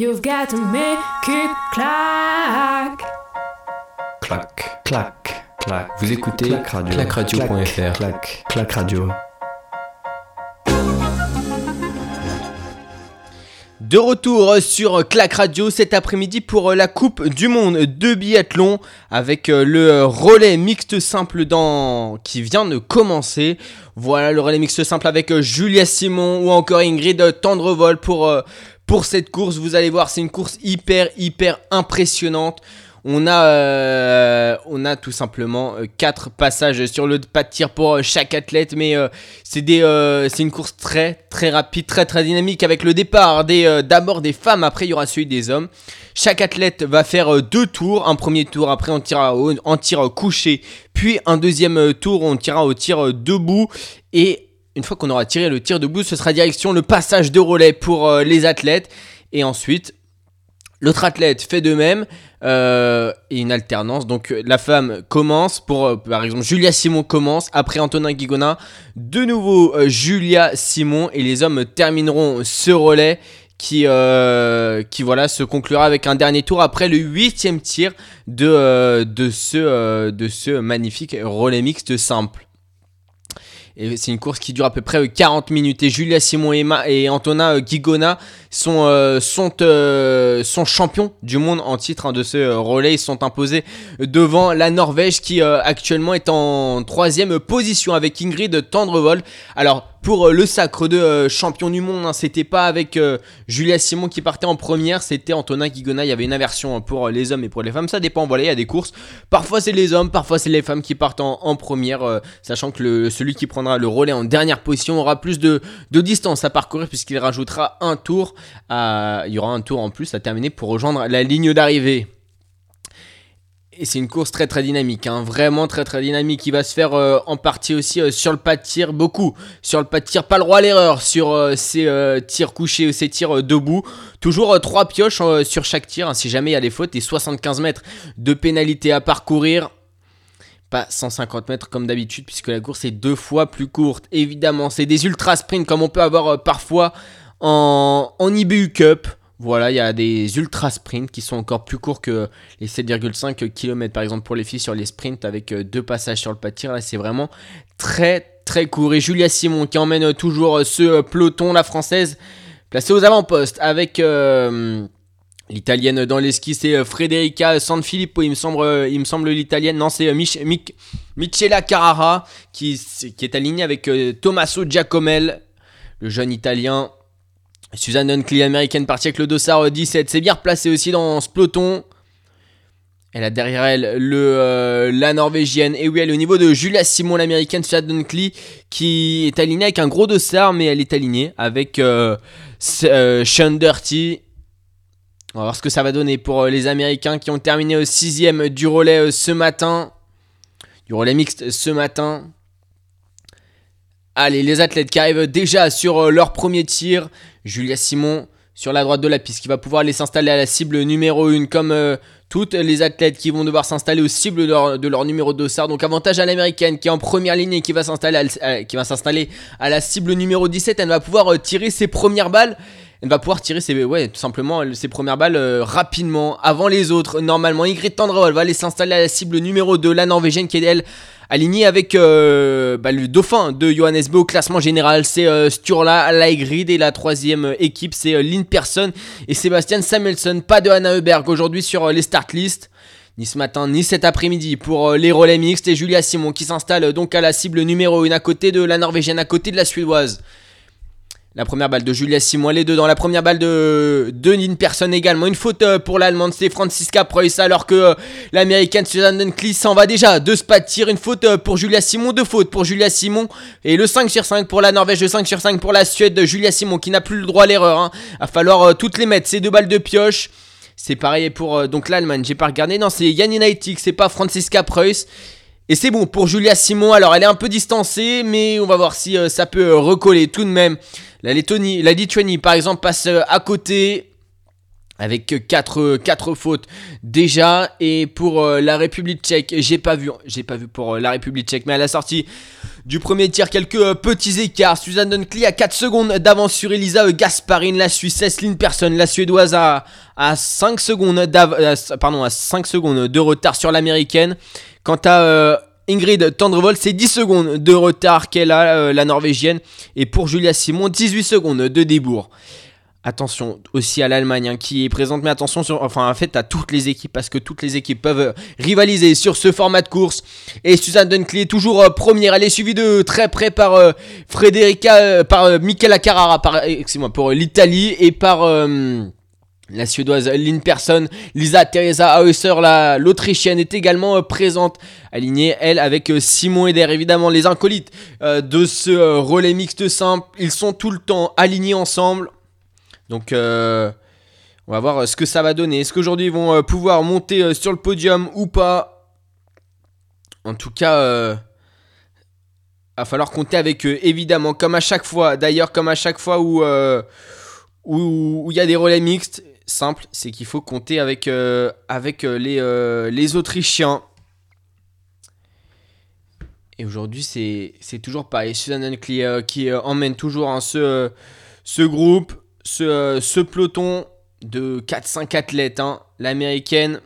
You've got to make it clack. Clac, Clac, clac. Vous écoutez Clac Radio. clac, clac radio. De retour sur Clac Radio cet après-midi pour la Coupe du Monde de biathlon avec le relais mixte simple dans... qui vient de commencer. Voilà le relais mixte simple avec Julia Simon ou encore Ingrid Tendrevol pour, pour cette course. Vous allez voir, c'est une course hyper, hyper impressionnante. On a, euh, on a tout simplement euh, quatre passages sur le pas de tir pour euh, chaque athlète, mais euh, euh, c'est une course très, très rapide, très, très dynamique avec le départ euh, d'abord des femmes, après il y aura celui des hommes. Chaque athlète va faire euh, deux tours, un premier tour, après on tirera au- en tir couché, puis un deuxième euh, tour, on tirera au tir euh, debout et une fois qu'on aura tiré le tir debout, ce sera direction le passage de relais pour euh, les athlètes. Et ensuite, l'autre athlète fait de même. euh, et une alternance. Donc la femme commence euh, par exemple, Julia Simon commence, après Antonin Guigona, de nouveau Julia Simon, et les hommes termineront ce relais qui, se conclura avec un dernier tour après le huitième tir de ce magnifique relais mixte simple. Et c'est une course qui dure à peu près euh, 40 minutes. Et Julia Simon et Antonin euh, Guigona sont, euh, sont, euh, sont champions du monde en titre hein, de ce euh, relais. Ils sont imposés devant la Norvège qui euh, actuellement est en troisième position avec Ingrid Tendrevol. Alors pour euh, le sacre de champion du monde, hein, c'était pas avec Julia Simon qui partait en première, c'était Antonin Guigona. Il y avait une inversion pour euh, les hommes et pour les femmes. Ça dépend. Voilà, il y a des courses. Parfois c'est les hommes, parfois c'est les femmes qui partent en, en première, sachant que le- celui qui prendra le relais en dernière position aura plus de, de distance à parcourir puisqu'il rajoutera un tour. À- il y aura un tour en plus à terminer pour rejoindre la ligne d'arrivée. Et c'est une course très très dynamique, hein, vraiment très très dynamique. qui va se faire euh, en partie aussi euh, sur le pas de tir, beaucoup sur le pas de tir, pas le droit à l'erreur sur euh, ces euh, tirs couchés ou ces tirs euh, debout. Toujours 3 pioches euh, sur chaque tir, hein, si jamais il y a des fautes, et 75 mètres de pénalité à parcourir. Pas 150 mètres comme d'habitude, puisque la course est deux fois plus courte. Évidemment, c'est des ultra sprints comme on peut avoir euh, parfois en, IBU Cup. Voilà, il y a des ultra sprints qui sont encore plus courts que les 7,5 km par exemple pour les filles sur les sprints avec euh, deux passages sur le pas de tir. Là, c'est vraiment très très court. Et Julia Simon qui emmène toujours euh, ce euh, peloton, la française, placée aux avant-postes avec. L'italienne dans les skis, c'est Federica Sanfilippo, il me semble, il me semble l'italienne. Non, c'est Mich- Mich- Michela Carrara qui, qui est alignée avec Tommaso Giacomel, le jeune italien. Suzanne Huntley, américaine, partie avec le dossard euh, 17. C'est bien replacé aussi dans ce peloton. Elle a derrière elle le, euh, la norvégienne. Et oui, elle est au niveau de Julia Simon, l'américaine, Suzanne Huntley, qui est alignée avec un gros dossard, mais elle est alignée avec euh, euh, Sean Dirty. On va voir ce que ça va donner pour euh, les Américains qui ont terminé au sixième du relais ce matin. Du relais mixte ce matin. Allez, les athlètes qui arrivent déjà sur euh, leur premier tir. Julia Simon sur la droite de la piste qui va pouvoir aller s'installer à la cible numéro 1 comme euh, toutes les athlètes qui vont devoir s'installer aux cibles de leur, numéro de dossard. Donc avantage à l'américaine qui est en première ligne et qui va s'installer à, à- qui va s'installer à la cible numéro 17. Elle va pouvoir euh, tirer ses premières balles. Elle va pouvoir tirer ses, ouais, tout simplement ses premières balles euh, rapidement avant les autres. Normalement, Ingrid Tendrevol va aller s'installer à la cible numéro 2, la norvégienne qui est elle aligné avec euh, bah, le dauphin de Johannes classement général. C'est euh, Sturla Laigrid et la troisième équipe, c'est Lynn Persson et Sébastien Samuelson. Pas de Anna Heuberg aujourd'hui sur les start list. Ni ce matin, ni cet après-midi pour les relais mixtes et Julia Simon qui s'installe donc à la cible numéro 1 à côté de la Norvégienne, à côté de la Suédoise. La première balle de Julia Simon, elle est dedans. La première balle de, de Persson également. Une faute euh, pour l'Allemande, c'est Franziska Preuss, alors que euh, l'Américaine Suzanne Dunkley s'en va déjà. Deux pas de tir, une faute euh, pour Julia Simon, deux fautes pour Julia Simon. Et le 5 sur 5 pour la Norvège, le 5 sur 5 pour la Suède de Julia Simon qui n'a plus le droit à l'erreur. Hein. Va falloir toutes les mettre, ces deux balles de pioche. C'est pareil pour donc l'Allemagne, j'ai pas regardé. Non, c'est Yann United, c'est pas Franziska Preuss. Et c'est bon pour Julia Simon. Alors elle est un peu distancée, mais on va voir si ça peut recoller tout de même. La Lettonie, la Lituanie par exemple passe euh, à côté. avec 4, 4 fautes déjà et pour euh, la République tchèque j'ai pas vu j'ai pas vu pour euh, la République tchèque mais à la sortie du premier tir quelques euh, petits écarts Suzanne Dunkley a 4 secondes d'avance sur Elisa Gasparine la Suisse Lynn Persson la Suédoise a, 5 secondes pardon à 5 secondes de retard sur l'américaine quant à Ingrid Tendrevol, c'est 10 secondes de retard qu'elle a, la norvégienne. Et pour Julia Simon, 18 secondes de débours. Attention aussi à l'Allemagne hein, qui est présente, mais attention sur, enfin en fait à toutes les équipes parce que toutes les équipes peuvent rivaliser sur ce format de course. Et Suzanne Dunkley toujours euh, première, elle est suivie de très près par euh, Frederica, euh, par Michela Carrara, par, excusez-moi, pour l'Italie et par la suédoise Lynn Persson. Lisa Teresa Hausser, l'autrichienne, est également présente, alignée elle avec Simon Eder. Évidemment les incolites de ce relais mixte simple, ils sont tout le temps alignés ensemble. Donc, euh, on va voir euh, ce que ça va donner. Est-ce qu'aujourd'hui ils vont euh, pouvoir monter sur le podium ou pas? En tout cas, il va falloir compter avec eux, évidemment, comme à chaque fois. D'ailleurs, comme à chaque fois où où il y a des relais mixtes, simple, c'est qu'il faut compter avec, avec les, les Autrichiens. Et aujourd'hui, c'est toujours pareil. Susan qui, qui emmène toujours hein, ce, groupe ce, peloton de 4-5 athlètes, hein. l'américaine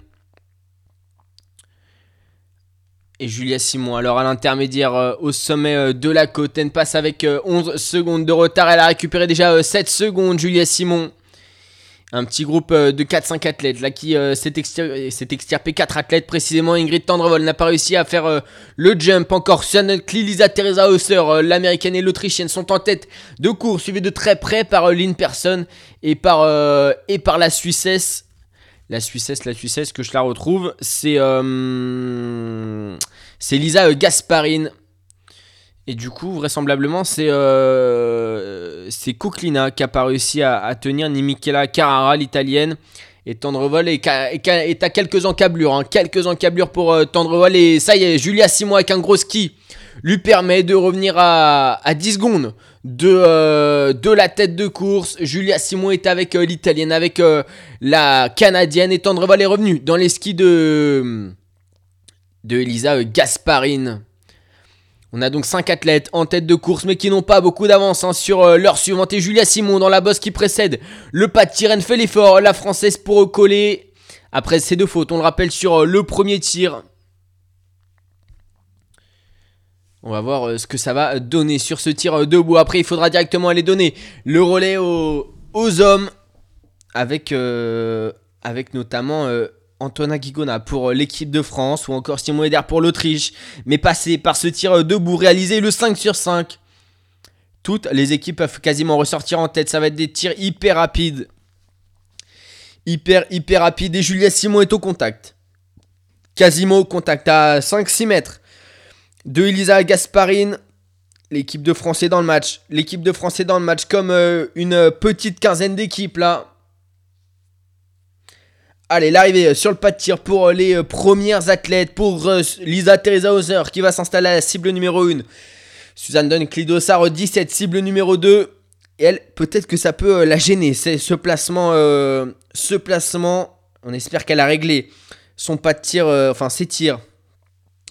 et Julia Simon. Alors à l'intermédiaire euh, au sommet euh, de la côte, elle passe avec 11 euh, secondes de retard. Elle a récupéré déjà 7 secondes, Julia Simon un petit groupe euh, de 4-5 athlètes là qui euh, s'est extirpé 4 athlètes précisément Ingrid Tendrevol n'a pas réussi à faire euh, le jump encore. Susanne Lisa Teresa Hausser l'américaine et l'autrichienne sont en tête de course suivi de très près par Lynn Person et par, et par la Suissesse. La Suissesse la Suissesse que je la retrouve c'est c'est Lisa Gasparine et du coup, vraisemblablement, c'est euh, qui n'a pas réussi à, tenir, ni Michela Carrara, l'italienne. Et Tendrevol est, à quelques encablures, hein, quelques encablures pour euh, Tendrevol. Et ça y est, Julia Simon avec un gros ski lui permet de revenir à, à 10 secondes de, euh, de la tête de course. Julia Simon est avec euh, l'italienne, avec la canadienne. Et Tendrevol est revenu dans les skis de, de Elisa Gasparine. On a donc 5 athlètes en tête de course mais qui n'ont pas beaucoup d'avance hein, sur euh, leur suivante et Julia Simon dans la bosse qui précède. Le pas de Tyrène fait l'effort, la française pour coller. Après ces deux fautes, on le rappelle sur euh, le premier tir. On va voir euh, ce que ça va donner sur ce tir debout. Après, il faudra directement aller donner le relais aux, hommes avec notamment Antoine Guigona pour euh, l'équipe de France ou encore Simon Eder pour l'Autriche, mais passé par ce tir euh, debout réalisé le 5 sur 5. Toutes les équipes peuvent quasiment ressortir en tête, ça va être des tirs hyper rapides. Hyper, hyper rapides et Julia Simon est au contact. Quasiment au contact à 5-6 mètres de Elisa Gasparine. L'équipe de France est dans le match. L'équipe de France est dans le match comme euh, une petite quinzaine d'équipes là. Allez, l'arrivée sur le pas de tir pour euh, les euh, premières athlètes, pour euh, Lisa Teresa Hauser qui va s'installer à la cible numéro 1. Suzanne Dunn Clidossard 17, cible numéro 2. Et elle, peut-être que ça peut la gêner, c'est ce placement, ce placement. On espère qu'elle a réglé son pas de tir, enfin ses tirs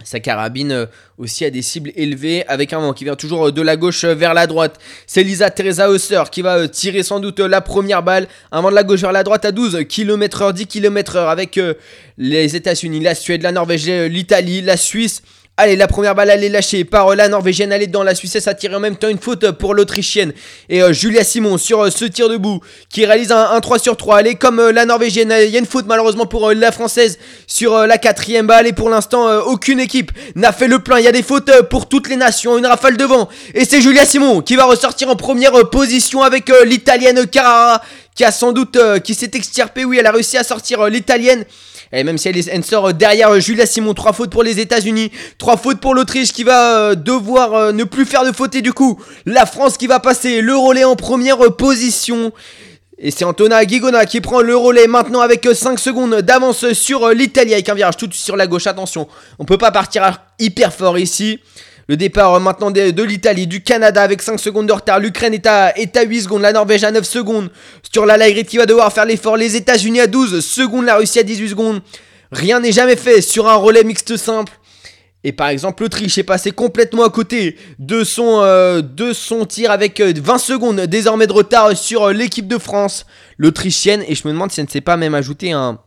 sa carabine euh, aussi a des cibles élevées avec un vent qui vient toujours euh, de la gauche euh, vers la droite. C'est Lisa Teresa Hausser qui va tirer sans doute la première balle. Un vent de la gauche vers la droite à 12 km/h, 10 km/h avec les États-Unis, la Suède, la Norvège, l'Italie, la Suisse. Allez, la première balle, elle est lâchée par la Norvégienne. Elle est dans la Suissesse a tiré en même temps une faute pour l'Autrichienne. Et euh, Julia Simon sur euh, ce tir debout qui réalise un, 3 sur 3. Elle est comme euh, la Norvégienne. Il y a une faute malheureusement pour la Française sur la quatrième balle. Et pour l'instant, aucune équipe n'a fait le plein. Il y a des fautes pour toutes les nations. Une rafale devant. Et c'est Julia Simon qui va ressortir en première position avec l'Italienne Carrara qui a sans doute, qui s'est extirpée. Oui, elle a réussi à sortir l'Italienne. Et même si elle, sort derrière Julia Simon, 3 fautes pour les États-Unis, 3 fautes pour l'Autriche qui va euh, devoir euh, ne plus faire de fautes et du coup, la France qui va passer le relais en première position. Et c'est Antona Guigona qui prend le relais maintenant avec 5 secondes d'avance sur l'Italie avec un virage tout sur la gauche. Attention, on peut pas partir hyper fort ici. Le départ euh, maintenant de, l'Italie, du Canada avec 5 secondes de retard. L'Ukraine est à, est à 8 secondes. La Norvège à 9 secondes. Sur la Laigrit qui va devoir faire l'effort. Les États-Unis à 12 secondes. La Russie à 18 secondes. Rien n'est jamais fait sur un relais mixte simple. Et par exemple, l'Autriche est passé complètement à côté de son, euh, tir avec euh, 20 secondes désormais de retard sur euh, l'équipe de France, l'Autrichienne. Et je me demande si elle ne s'est pas même ajouté un,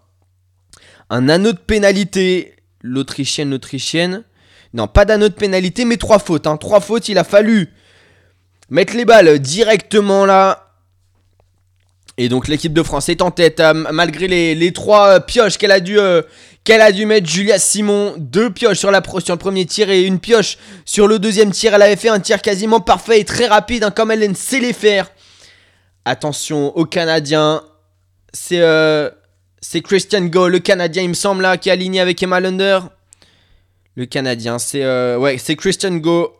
un anneau de pénalité. L'Autrichienne, l'Autrichienne. Non, pas d'anneau de pénalité, mais trois fautes. Hein. Trois fautes, il a fallu mettre les balles directement là. Et donc l'équipe de France est en tête, euh, malgré les, trois euh, pioches qu'elle a dû... euh, qu'elle a dû mettre Julia Simon. Deux pioches sur, la sur le premier tir et une pioche sur le deuxième tir. Elle avait fait un tir quasiment parfait et très rapide, hein, comme elle sait les faire. Attention aux Canadiens. C'est euh, c'est Christian Go, le Canadien, il me semble, là, qui est aligné avec Emma Lunder. Le Canadien, c'est euh, c'est Christian Go.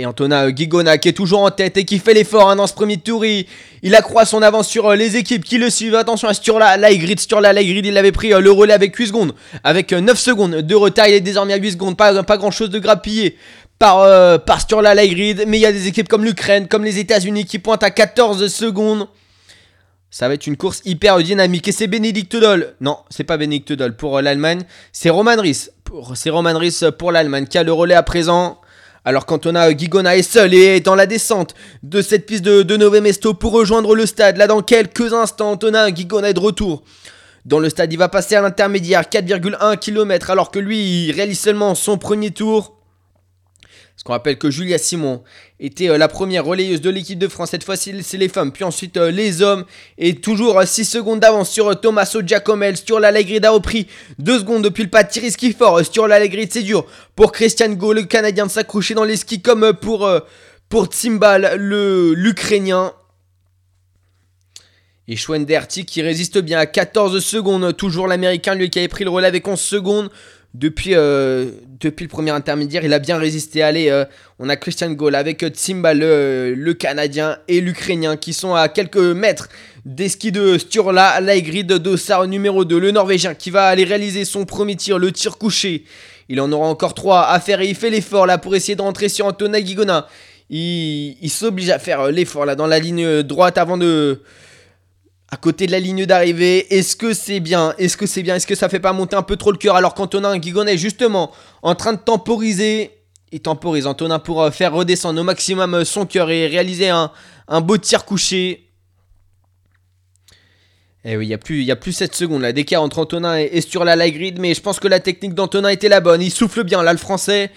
Et Antonin euh, Guigona qui est toujours en tête et qui fait l'effort hein, dans ce premier tour. Il, accroît son avance sur euh, les équipes qui le suivent. Attention à Sturla Laigrid. Sturla Laigrid, il avait pris euh, le relais avec 8 secondes. Avec euh, 9 secondes de retard, il est désormais à 8 secondes. Pas, grand chose de grappillé par, par Sturla Laigrid. Mais il y a des équipes comme l'Ukraine, comme les États-Unis qui pointent à 14 secondes. Ça va être une course hyper dynamique. Et c'est Bénédicte Doll. Non, c'est pas Bénédicte Doll pour euh, l'Allemagne. C'est Roman. Pour- C'est Roman Ries pour l'Allemagne qui a le relais à présent. Alors qu'Antona Guigona est seul et est dans la descente de cette piste de, de Nové Mesto pour rejoindre le stade. Là, dans quelques instants, Antona Guigona est de retour. Dans le stade, il va passer à l'intermédiaire, 4,1 km, alors que lui, il réalise seulement son premier tour. Parce qu'on rappelle que Julia Simon était euh, la première relayeuse de l'équipe de France. Cette fois-ci, c'est les femmes, puis ensuite euh, les hommes. Et toujours 6 secondes d'avance sur euh, Tommaso Giacomel. Sur l'Allegrid a repris 2 secondes depuis le pas de tir ski fort. Euh, Sur l'Allegrid, c'est dur pour Christian Go, le Canadien, de s'accrocher dans les skis comme euh, pour, euh, pour Tsimbal, le- l'Ukrainien. Et Schwenderti qui résiste bien à 14 secondes. Toujours l'Américain, lui qui avait pris le relais avec 11 secondes. Depuis, euh, depuis le premier intermédiaire, il a bien résisté. Allez, euh, on a Christian Gaulle avec euh, Tsimba, le, le Canadien, et l'Ukrainien qui sont à quelques mètres des skis de Sturla, Laigrid, Dossard numéro 2. Le Norvégien qui va aller réaliser son premier tir, le tir couché. Il en aura encore 3 à faire et il fait l'effort là pour essayer de rentrer sur Antona Guigona. Il, il s'oblige à faire l'effort là dans la ligne droite avant de, à côté de la ligne d'arrivée. Est-ce que c'est bien? Est-ce que c'est bien? Est-ce que ça fait pas monter un peu trop le cœur? Alors qu'Antonin Guigon est justement en train de temporiser Il temporise Antonin pour euh, faire redescendre au maximum euh, son cœur et réaliser un, beau tir couché. Eh oui, il n'y a, plus- y a plus 7 secondes là d'écart entre Antonin et, et sur la mais je pense que la technique d'Antonin était la bonne. Il souffle bien là, le français.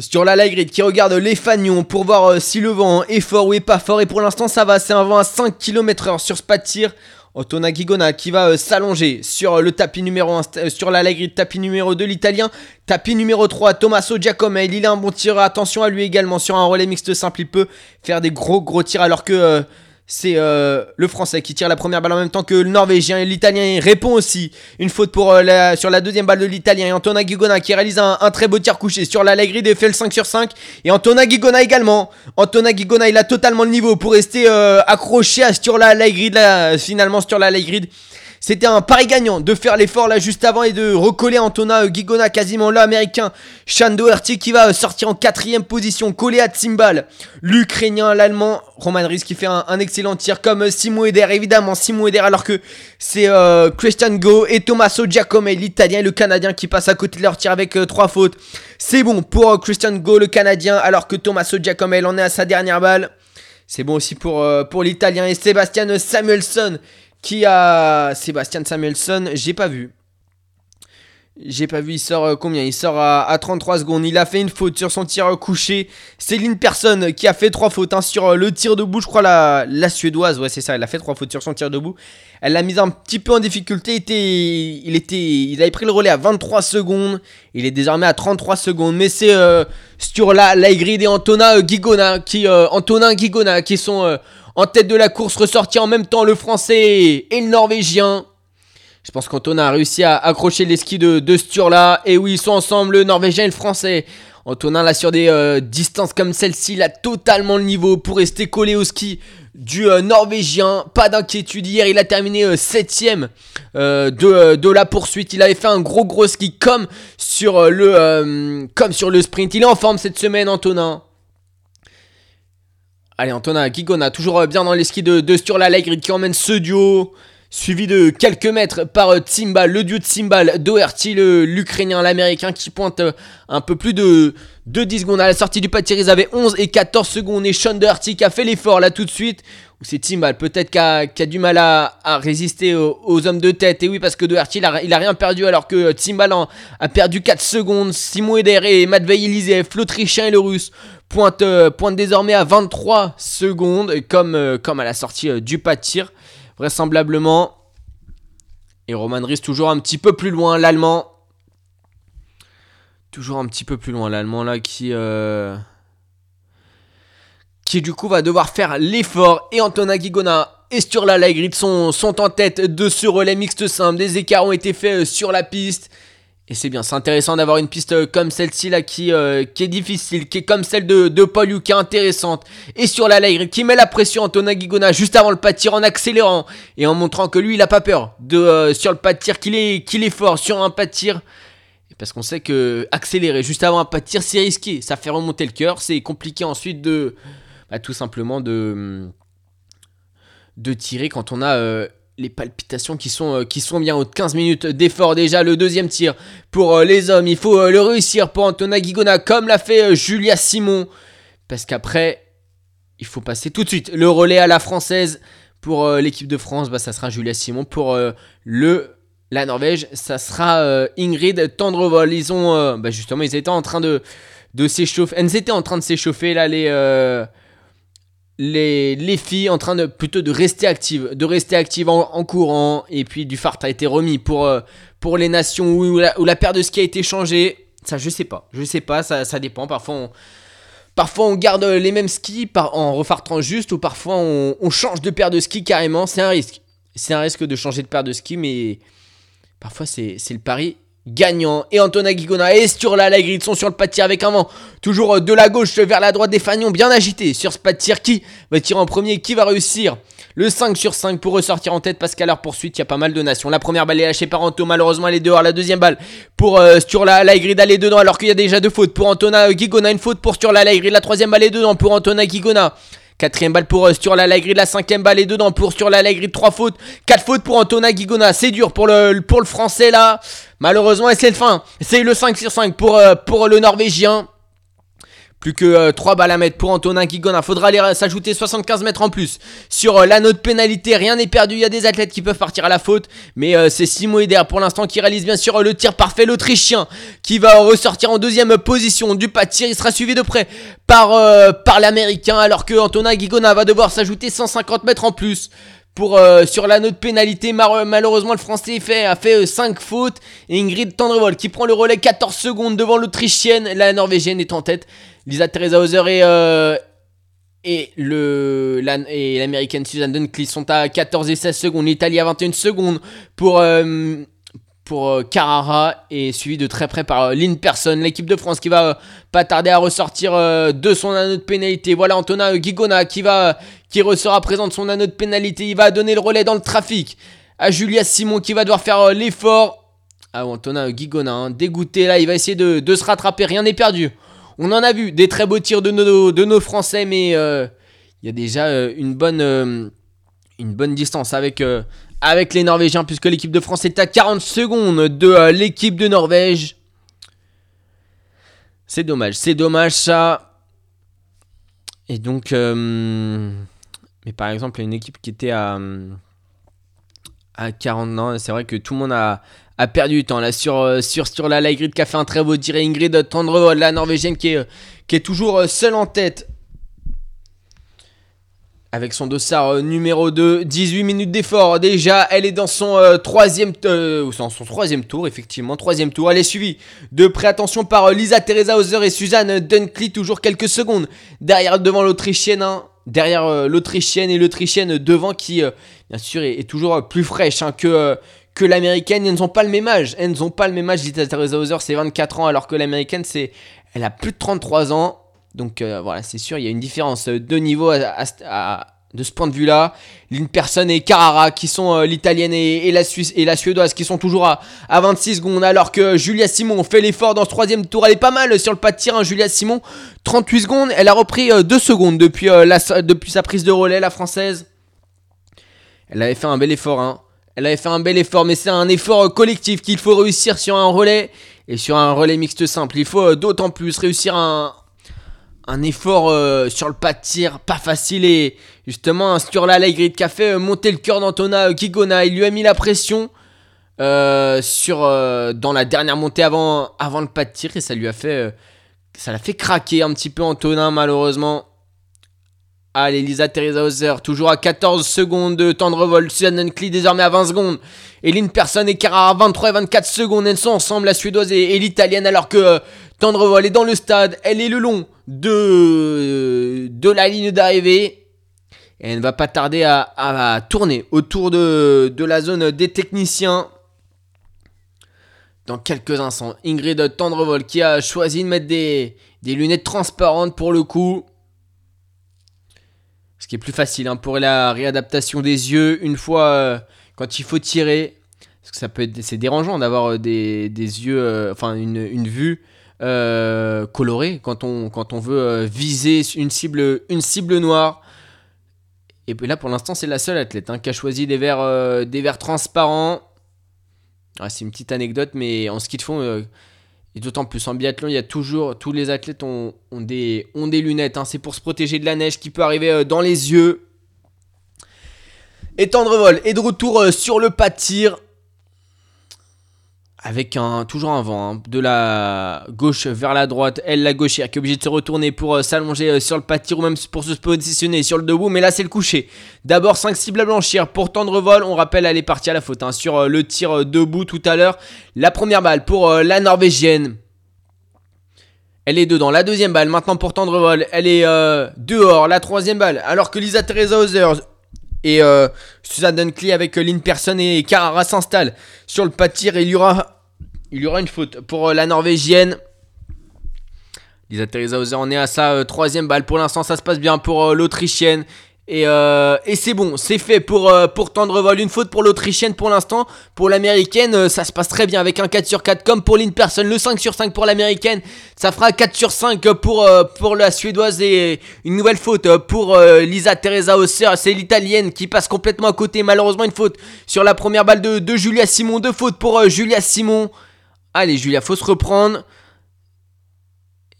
Sur la qui regarde les fagnons pour voir euh, si le vent est fort ou est pas fort. Et pour l'instant, ça va. C'est un vent à 5 km/h sur ce pas de tir. Antonin Guigona qui va euh, s'allonger sur euh, le tapis numéro 1, sur la tapis numéro 2, l'italien. Tapis numéro 3, Tommaso Giacomel. Il a un bon tir. Attention à lui également sur un relais mixte simple. Il peut faire des gros gros tirs alors que. C'est euh, le français qui tire la première balle en même temps que le norvégien et l'italien répond aussi. Une faute pour, euh, la- sur la deuxième balle de l'italien et Antonin Guigona qui réalise un, un très beau tir couché sur la grid et fait le 5 sur 5. Et Antonin Guigona également. Antonin Guigona il a totalement le niveau pour rester euh, accroché à sur la grid là, finalement sur la. C'était un pari gagnant de faire l'effort là juste avant et de recoller Antonin euh, Guigona quasiment là américain. Doherty qui va sortir en quatrième position, collé à Tsimbal. L'Ukrainien, l'Allemand, Roman Ries qui fait un, excellent tir comme Simon Eder évidemment Simon Eder alors que c'est euh, Christian Go et Tommaso Giacomé l'Italien et le Canadien qui passent à côté de leur tir avec euh, trois fautes. C'est bon pour euh, Christian Go le Canadien alors que Tommaso Giacomé il en est à sa dernière balle. C'est bon aussi pour, pour l'Italien et Sébastien Samuelson qui a Sébastien Samuelson, j'ai pas vu. J'ai pas vu, il sort euh, combien? Il sort à, à 33 secondes. Il a fait une faute sur son tir euh, couché. Céline Personne qui a fait trois fautes hein, sur euh, le tir debout. Je crois la, la suédoise, ouais, c'est ça. Elle a fait trois fautes sur son tir debout. Elle l'a mise un petit peu en difficulté. Il était, il était, il avait pris le relais à 23 secondes. Il est désormais à 33 secondes. Mais c'est sur la Laigrid et Antonin Guigona qui, euh, Antonin Guigona qui sont en tête de la course, ressortis en même temps le français et le norvégien. Je pense qu'Antonin a réussi à accrocher les skis de, de Sturla. Et oui, ils sont ensemble, le norvégien et le français. Antonin, là, sur des euh, distances comme celle-ci, il a totalement le niveau pour rester collé au ski du euh, Norvégien. Pas d'inquiétude hier, il a terminé 7ème de, de, la poursuite. Il avait fait un gros gros ski comme sur, le, comme sur le sprint. Il est en forme cette semaine, Antonin. Allez, Antonin Gigona, toujours bien dans les skis de, de Sturla qui emmène ce duo suivi de quelques mètres par euh, Timbal, le duo de Timbal, Doherty, l'Ukrainien, l'Américain qui pointe euh, un peu plus de, de 10 secondes. À la sortie du pâtir, ils avaient 11 et 14 secondes. Et Sean Doherty qui a fait l'effort là tout de suite. Ou c'est Timbal peut-être qui a, du mal à, résister aux, hommes de tête. Et oui, parce que Doherty, il a, a rien perdu alors que Timbal a perdu 4 secondes. Simon Eder et Matvei Elisev, l'Autrichien et le Russe, euh, désormais à 23 secondes, comme, comme à la sortie du pas de tir vraisemblablement. Et Roman Ries toujours un petit peu plus loin, l'allemand. Toujours un petit peu plus loin, l'allemand là qui... Euh, qui du coup va devoir faire l'effort. Et Antonin Gigona et Sturla Lagrid sont, sont en tête de ce relais mixte simple. Des écarts ont été faits euh, sur la piste. Et c'est bien, c'est intéressant d'avoir une piste euh, comme celle-ci là qui, euh, qui est difficile, qui est comme celle de, de Paul qui est intéressante. Et sur la ligne qui met la pression Antonin Guigona juste avant le pas de tir en accélérant et en montrant que lui il a pas peur de euh, sur le pas de tir qu'il est, qu'il est fort sur un pas de tir. Parce qu'on sait que accélérer juste avant un pas de tir c'est risqué, ça fait remonter le cœur, c'est compliqué ensuite de bah, tout simplement de de tirer quand on a les palpitations qui sont, euh, bien hautes. 15 minutes d'effort déjà. Le deuxième tir pour euh, les hommes. Il faut euh, le réussir pour Antonin Guigona comme l'a fait Julia Simon. Parce qu'après, il faut passer tout de suite le relais à la française. Pour l'équipe de France, bah, ça sera Julia Simon. Pour le, la Norvège, ça sera Ingrid Tendrevol. Ils ont, bah, justement, ils étaient en train de, de s'échauffer. Elles étaient en train de s'échauffer là, les les, les, filles en train de plutôt de rester actives, de rester actives en, courant. Et puis du phare a été remis pour, euh, pour les nations où la, paire de ski a été changée. Ça, je sais pas. Je sais pas, ça, ça dépend. Parfois on, parfois, on garde les mêmes skis par, en refartant juste, ou parfois, on, on change de paire de skis carrément. C'est un risque. C'est un risque de changer de paire de skis, mais parfois, c'est le pari gagnant. Et Antonin Guigona et Sturla Lagrid sont sur le pas de tir avec un vent. Toujours euh, de la gauche vers la droite des Fagnons, bien agité sur ce pas de tir. Qui va tirer en premier Qui va réussir le 5 sur 5 pour ressortir en tête parce qu'à leur poursuite, il y a pas mal de nations. La première balle est lâchée par Anto, malheureusement elle est dehors. La deuxième balle pour euh, Sturla Lagrid, elle est dedans alors qu'il y a déjà deux fautes pour Antonin Guigona. Une faute pour Sturla Lagrid. La troisième balle est dedans pour Antonin Guigona. Quatrième balle pour euh, sur la la cinquième balle est dedans pour sur la trois fautes, quatre fautes pour Antona Guigona, c'est dur pour le, pour le français là, malheureusement et c'est le fin, c'est le 5 sur 5 pour, euh, pour le norvégien, plus que 3 euh, balles à mettre pour Antonin Guigona. Faudra aller s'ajouter 75 mètres en plus sur euh, l'anneau de pénalité. Rien n'est perdu. Il y a des athlètes qui peuvent partir à la faute. Mais euh, c'est Simo Eder pour l'instant qui réalise bien sûr le tir parfait. L'Autrichien qui va ressortir en deuxième position du pas de. Il sera suivi de près par, l'Américain. Alors que Antonin Guigona va devoir s'ajouter 150 mètres en plus sur l'anneau de pénalité. malheureusement, le Français a fait 5 fautes. Ingrid Tendrevol qui prend le relais 14 secondes devant l'Autrichienne. La Norvégienne est en tête. Lisa Teresa Hauser et, euh, l'américaine Susan Dunkley sont à 14 et 16 secondes. L'Italie à 21 secondes pour, euh, euh, Carrara et suivi de très près par Lynn Person. L'équipe de France qui va pas tarder à ressortir de son anneau de pénalité. Voilà Antonin Guigona qui, va, qui ressort présent de son anneau de pénalité. Il va donner le relais dans le trafic à Julia Simon qui va devoir faire l'effort. Ah, Antonin Guigona, hein, dégoûté là, il va essayer de se rattraper. Rien n'est perdu. On en a vu des très beaux tirs de nos, Français, mais euh, il y a déjà euh, une, bonne, euh, une bonne distance avec, les Norvégiens, puisque l'équipe de France est à 40 secondes de l'équipe de Norvège. C'est dommage, c'est dommage ça. Et donc, mais par exemple, une équipe qui était à, à 40 ans, c'est vrai que tout le monde a, a perdu du temps là sur, euh, sur, sur la Ligrid qui a fait un très beau tir. Ingrid Tendrevol, la norvégienne qui est, euh, qui est toujours euh, seule en tête. Avec son dossard numéro 2, 18 minutes d'effort déjà, elle est dans son, troisième, son troisième tour, effectivement, troisième tour. Elle est suivie de près, attention, par Lisa Teresa Hauser et Suzanne Dunkley, toujours quelques secondes derrière devant l'Autrichienne. Hein. derrière l'Autrichienne et l'Autrichienne devant qui, bien sûr, est, toujours plus fraîche hein, que, que l'américaine. Elles n'ont pas le même âge. Elles n'ont pas le même âge. Teresa Hauser, c'est 24 ans, alors que l'américaine, c'est, elle a plus de 33 ans. Donc euh, voilà, c'est sûr, il y a une différence de niveau de ce point de vue-là. Linperson et Carrara qui sont euh, l'italienne et, la Suisse et la suédoise qui sont toujours à, à 26 secondes alors que Julia Simon fait l'effort dans ce troisième tour. Elle est pas mal sur le pas de tir, hein, Julia Simon. 38 secondes, elle a repris 2 secondes depuis, la, depuis sa prise de relais, la française. Elle avait fait un bel effort, hein. Elle avait fait un bel effort, mais c'est un effort collectif qu'il faut réussir sur un relais et sur un relais mixte simple. Il faut d'autant plus réussir un, effort euh, sur le pas de tir, pas facile. Et justement, sur la Grille qui a fait monter le cœur d'Antona Kigona. Il lui a mis la pression euh, sur, euh, dans la dernière montée avant, avant le pas de tir. Et ça lui a fait, ça l'a fait craquer un petit peu Antonin, malheureusement. Allez, Lisa Teresa Hauser, toujours à 14 secondes de temps de. Susan Uncli désormais à 20 secondes. Eline Persson et Carrara à 23 et 24 secondes. Elles sont ensemble, la suédoise et, l'italienne, alors que Tendrevol est dans le stade. Elle est le long de, de la ligne d'arrivée. Et elle ne va pas tarder à, tourner autour de, la zone des techniciens. Dans quelques instants, Ingrid Tendrevol qui a choisi de mettre des lunettes transparentes pour le coup. Ce qui est plus facile hein, pour la réadaptation des yeux une fois euh, quand il faut tirer. Parce que ça peut être, c'est dérangeant d'avoir euh, des, des, yeux, euh, enfin une, une vue euh, coloré quand on, quand on veut viser une cible, une cible noire. Et là, pour l'instant, c'est la seule athlète hein, qui a choisi des verres, des verres transparents. Ah, c'est une petite anecdote, mais en ski de fond, et d'autant plus en biathlon, il y a toujours, tous les athlètes ont, des, ont des lunettes. Hein. c'est pour se protéger de la neige qui peut arriver dans les yeux. Et Tendrevol est de retour sur le pas de tir avec un, toujours un vent hein. de la gauche vers la droite. Elle, la gauchère, qui est obligée de se retourner pour euh, s'allonger euh, sur le pas de tir ou même pour se positionner sur le debout. Mais là, c'est le coucher. D'abord, 5 cibles à blanchir pour tendre vol. On rappelle, elle est partie à la faute hein, sur euh, le tir debout tout à l'heure. La première balle pour la Norvégienne. Elle est dedans. La deuxième balle, maintenant pour tendre vol. Elle est dehors. La troisième balle. Alors que Lisa Teresa Hauser et Suzanne Dunkley avec Lynn Persson et Carrara s'installent sur le pas de tir. il y aura il y aura une faute pour euh, la Norvégienne. Lisa Teresa Hauser en est à sa euh, troisième balle. Pour l'instant, ça se passe bien pour euh, l'Autrichienne. Et, c'est bon, c'est fait pour, pour Tendrevol. Une faute pour l'Autrichienne pour l'instant. Pour l'Américaine, ça se passe très bien avec un 4 sur 4 comme pour Person. Le 5 sur 5 pour l'Américaine. Ça fera 4 sur 5 pour, pour la Suédoise et une nouvelle faute pour Lisa Teresa Hauser. C'est l'Italienne qui passe complètement à côté. Malheureusement, une faute sur la première balle de, de Julia Simon. Deux fautes pour Julia Simon. Allez, Julia, faut se reprendre.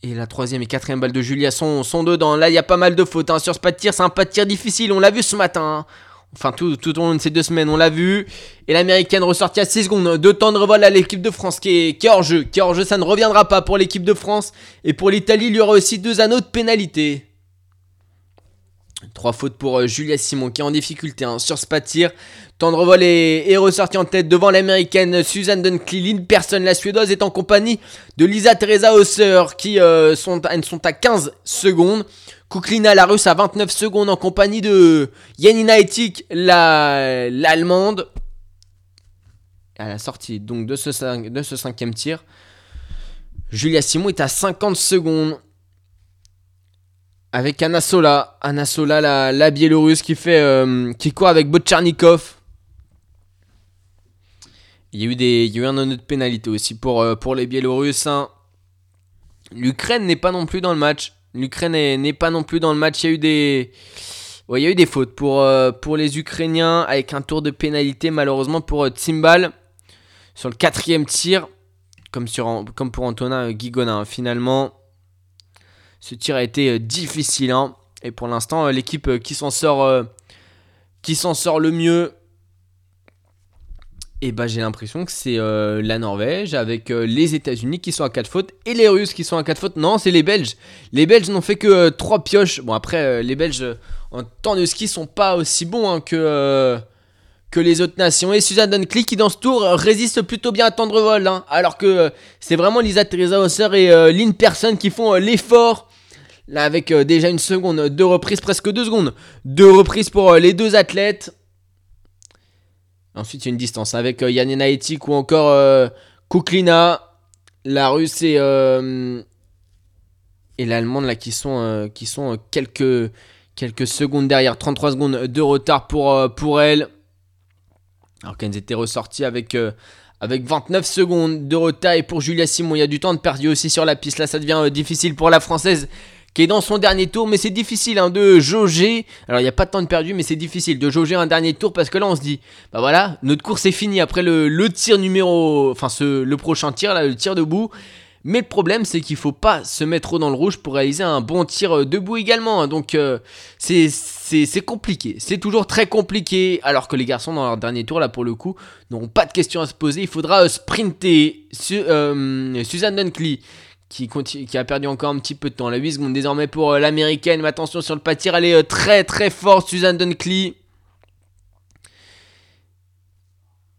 Et la troisième et quatrième balle de Julia sont, sont dedans. Là, il y a pas mal de fautes hein. sur ce pas de tir. C'est un pas de tir difficile. On l'a vu ce matin. Hein. Enfin, tout, tout, au long de ces deux semaines, on l'a vu. Et l'américaine ressortie à 6 secondes. Deux temps de revol à l'équipe de France qui qui hors jeu. Qui est hors jeu, ça ne reviendra pas pour l'équipe de France. Et pour l'Italie, il y aura aussi deux anneaux de pénalité. Trois fautes pour euh, Julia Simon qui est en difficulté hein, sur ce pas de tir. Tendrevol est, est ressorti en tête devant l'américaine Suzanne Dunkley. Personne, la suédoise, est en compagnie de Lisa Teresa Hauser qui euh, sont, sont à 15 secondes. Kuklina, la russe, à 29 secondes en compagnie de Yanina Etik, l'allemande. à la sortie donc de ce, de ce cinquième tir, Julia Simon est à 50 secondes avec Anna Sola. Anna Sola, la, biélorusse qui fait euh, qui court avec Botcharnikov. Il y a eu, des, il y a eu un autre pénalité aussi pour, euh, pour les Biélorusses. Hein. L'Ukraine n'est pas non plus dans le match. L'Ukraine n'est pas non plus dans le match. Il y a eu des, il y a eu des fautes pour, euh, pour les Ukrainiens avec un tour de pénalité malheureusement pour Tsimbal sur le quatrième tir. Comme, sur, comme pour Antonin Guigona. Hein. Finalement, ce tir a été euh, difficile. Hein. Et pour l'instant, euh, l'équipe euh, qui s'en sort, qui s'en sort le mieux, et bah j'ai l'impression que c'est la Norvège avec les États-Unis qui sont à 4 fautes et les Russes qui sont à 4 fautes. Non, c'est les Belges. Les Belges n'ont fait que 3 pioches. Bon, après, les Belges en temps de ski sont pas aussi bons hein, que, que les autres nations. Et Suzanne Dunkley qui dans ce tour résiste plutôt bien à Tendrevol. Hein, alors que c'est vraiment Lisa Teresa Hauser et Lynn Person qui font l'effort Là, avec euh, déjà une seconde, deux reprises, presque deux secondes. Deux reprises pour euh, les deux athlètes. Ensuite, il y a une distance avec euh, Yanina Etik ou encore Kuklina. La russe et, et l'allemande là qui sont, qui sont quelques, Quelques secondes derrière, 33 secondes de retard pour, euh, pour elle. Alors qu'elles étaient ressorties avec, euh, avec 29 secondes de retard. Et pour Julia Simon, il y a du temps de perdu aussi sur la piste. Là, ça devient euh, difficile pour la Française qui est dans son dernier tour. Mais c'est difficile hein, de jauger. Alors, il n'y a pas de temps de perdu, mais c'est difficile de jauger un dernier tour parce que là, on se dit, bah voilà, notre course est finie après le, le tir numéro. Enfin, ce, le prochain tir, là, le tir debout. Mais le problème, c'est qu'il faut pas se mettre trop dans le rouge pour réaliser un bon tir euh, debout également. hein. Donc, euh, c'est compliqué. C'est toujours très compliqué. Alors que les garçons, dans leur dernier tour, là, pour le coup, n'auront pas de questions à se poser. Il faudra euh, sprinter. Su- euh, Suzanne Dunkley. Qui, qui a perdu encore un petit peu de temps. La 8 secondes désormais pour euh, l'américaine. Mais attention sur le pas tir, elle est très très forte, Suzanne Dunkley.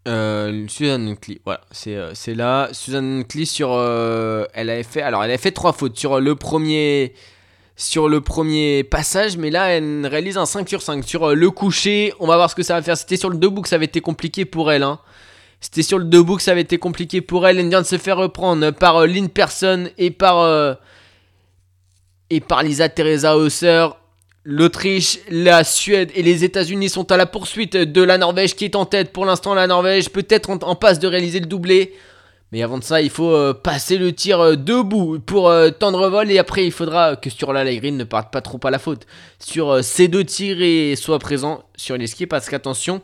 Euh, Suzanne Dunkley, voilà, c'est euh, là. Suzanne Dunkley sur, euh, elle avait fait, alors elle avait fait trois fautes sur le premier, sur le premier passage, mais là elle réalise un 5 sur 5 sur euh, le coucher. On va voir ce que ça va faire. C'était sur le debout que ça avait été compliqué pour elle. Hein. C'était sur le debout que ça avait été compliqué pour elle. Elle vient de se faire reprendre par euh, Lynn Person et par et par Lisa Teresa Hausser. L'Autriche, la Suède et les États-Unis sont à la poursuite de la Norvège qui est en tête. Pour l'instant, la Norvège peut-être en, en passe de réaliser le doublé. Mais avant de ça, il faut euh, passer le tir euh, debout pour euh, tendre vol. Et après, il faudra que sur la line green ne parte pas trop à la faute. Sur ces deux tirs et soit présent sur les skis. Parce qu'attention,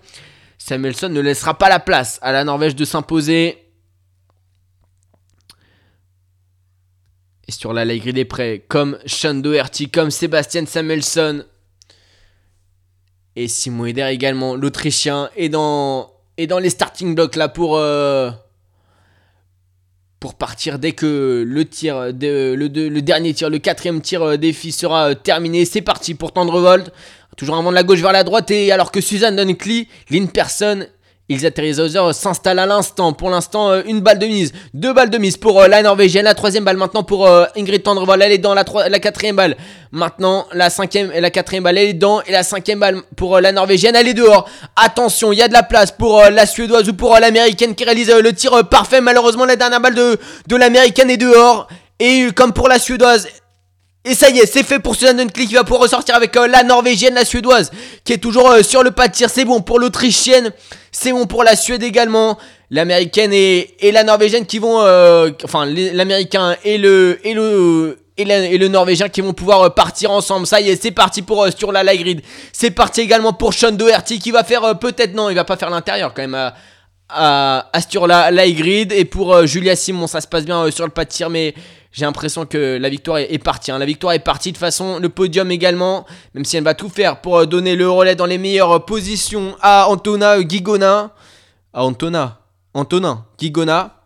Samuelson ne laissera pas la place à la Norvège de s'imposer. Et sur la green des prêts, comme Sean Doherty, comme Sébastien Samuelson. Et Simon Eder également, l'Autrichien, est dans, est dans les starting blocks là pour, euh, pour partir dès que le tir, de, le, de- le dernier tir, le quatrième tir euh, filles sera euh, terminé. C'est parti pour Tendrevolt. Toujours un de la gauche vers la droite. Et alors que Suzanne Dunkley, Lynn Person, Ilsa Hauser s'installe à l'instant. Pour l'instant, euh, une balle de mise. Deux balles de mise pour euh, la Norvégienne. La troisième balle maintenant pour euh, Ingrid Tendrevolt. Elle est dans la, la quatrième balle. Maintenant, la cinquième et la quatrième balle, elle est dedans. Et la cinquième balle pour la Norvégienne, elle est dehors. Attention, il y a de la place pour la Suédoise ou pour l'Américaine qui réalise le tir parfait. Malheureusement, la dernière balle de, de l'Américaine est dehors. Et comme pour la Suédoise, et ça y est, c'est fait pour Suzanne Dunkley qui va pouvoir ressortir avec euh, la Norvégienne, la Suédoise, qui est toujours euh, sur le pas de tir. C'est bon pour l'Autrichienne, c'est bon pour la Suède également. L'Américaine et, la Norvégienne qui vont... euh, enfin, l'Américain et le... Et le et, le Norvégien qui vont pouvoir euh, partir ensemble. Ça y est, c'est parti pour sur la. C'est parti également pour Sean Doherty qui va faire peut-être non, il va pas faire l'intérieur quand même à, à, à sur la light et pour Julia Simon, ça se passe bien sur le pas mais j'ai l'impression que la victoire est, partie. hein. La victoire est partie de façon, le podium également, même si elle va tout faire pour euh, donner le relais dans les meilleures euh, positions à Antona euh, Gigona. À Antona, Antonin Gigona.